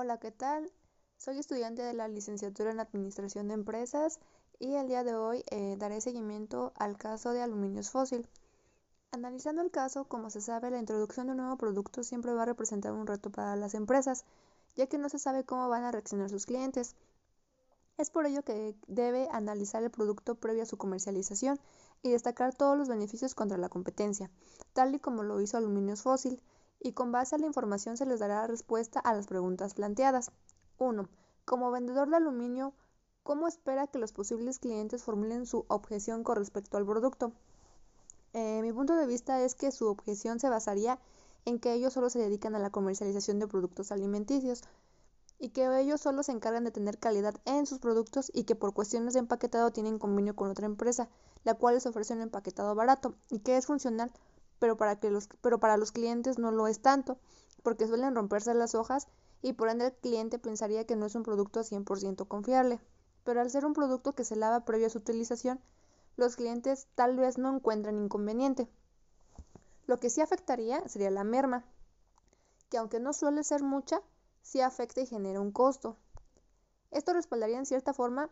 Hola, ¿qué tal? Soy estudiante de la licenciatura en Administración de Empresas y el día de hoy eh, daré seguimiento al caso de aluminios fósil. Analizando el caso, como se sabe, la introducción de un nuevo producto siempre va a representar un reto para las empresas, ya que no se sabe cómo van a reaccionar sus clientes. Es por ello que debe analizar el producto previo a su comercialización y destacar todos los beneficios contra la competencia, tal y como lo hizo Aluminios Fósil, y con base a la información se les dará respuesta a las preguntas planteadas. 1. Como vendedor de aluminio, ¿cómo espera que los posibles clientes formulen su objeción con respecto al producto? Eh, mi punto de vista es que su objeción se basaría en que ellos solo se dedican a la comercialización de productos alimenticios y que ellos solo se encargan de tener calidad en sus productos y que por cuestiones de empaquetado tienen convenio con otra empresa, la cual les ofrece un empaquetado barato y que es funcional pero para, que los, pero para los clientes no lo es tanto, porque suelen romperse las hojas y por ende el cliente pensaría que no es un producto 100% confiable. Pero al ser un producto que se lava previo a su utilización, los clientes tal vez no encuentran inconveniente. Lo que sí afectaría sería la merma, que aunque no suele ser mucha, sí afecta y genera un costo. Esto respaldaría en cierta forma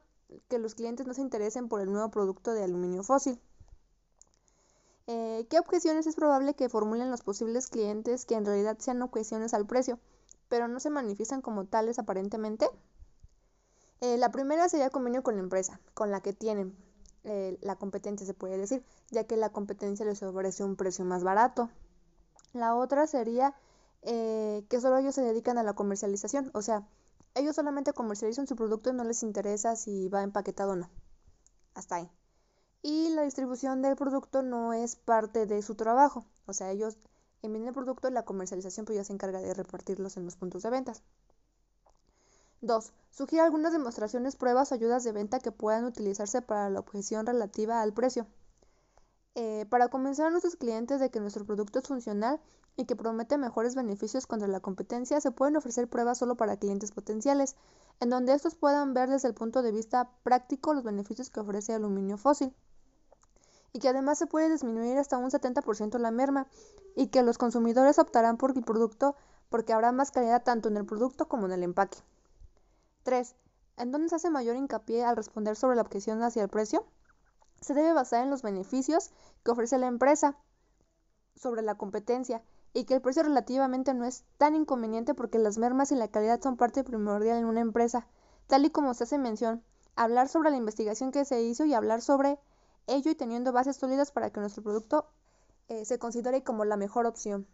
que los clientes no se interesen por el nuevo producto de aluminio fósil. Eh, ¿Qué objeciones es probable que formulen los posibles clientes que en realidad sean objeciones al precio, pero no se manifiestan como tales aparentemente? Eh, la primera sería convenio con la empresa, con la que tienen eh, la competencia, se puede decir, ya que la competencia les ofrece un precio más barato. La otra sería que solo ellos se dedican a la comercialización, o sea, ellos solamente comercializan su producto y no les interesa si va empaquetado o no. Hasta ahí y la distribución del producto no es parte de su trabajo. O sea, ellos envían el producto la comercialización pues ya se encarga de repartirlos en los puntos de ventas. 2. Sugiere algunas demostraciones, pruebas o ayudas de venta que puedan utilizarse para la objeción relativa al precio. Eh, para convencer a nuestros clientes de que nuestro producto es funcional y que promete mejores beneficios contra la competencia, se pueden ofrecer pruebas solo para clientes potenciales, en donde estos puedan ver desde el punto de vista práctico los beneficios que ofrece aluminio fósil y que además se puede disminuir hasta un 70% la merma y que los consumidores optarán por el producto porque habrá más calidad tanto en el producto como en el empaque. 3. ¿En dónde se hace mayor hincapié al responder sobre la objeción hacia el precio? Se debe basar en los beneficios que ofrece la empresa sobre la competencia y que el precio relativamente no es tan inconveniente porque las mermas y la calidad son parte primordial en una empresa, tal y como se hace mención, hablar sobre la investigación que se hizo y hablar sobre ello y teniendo bases sólidas para que nuestro producto eh, se considere como la mejor opción.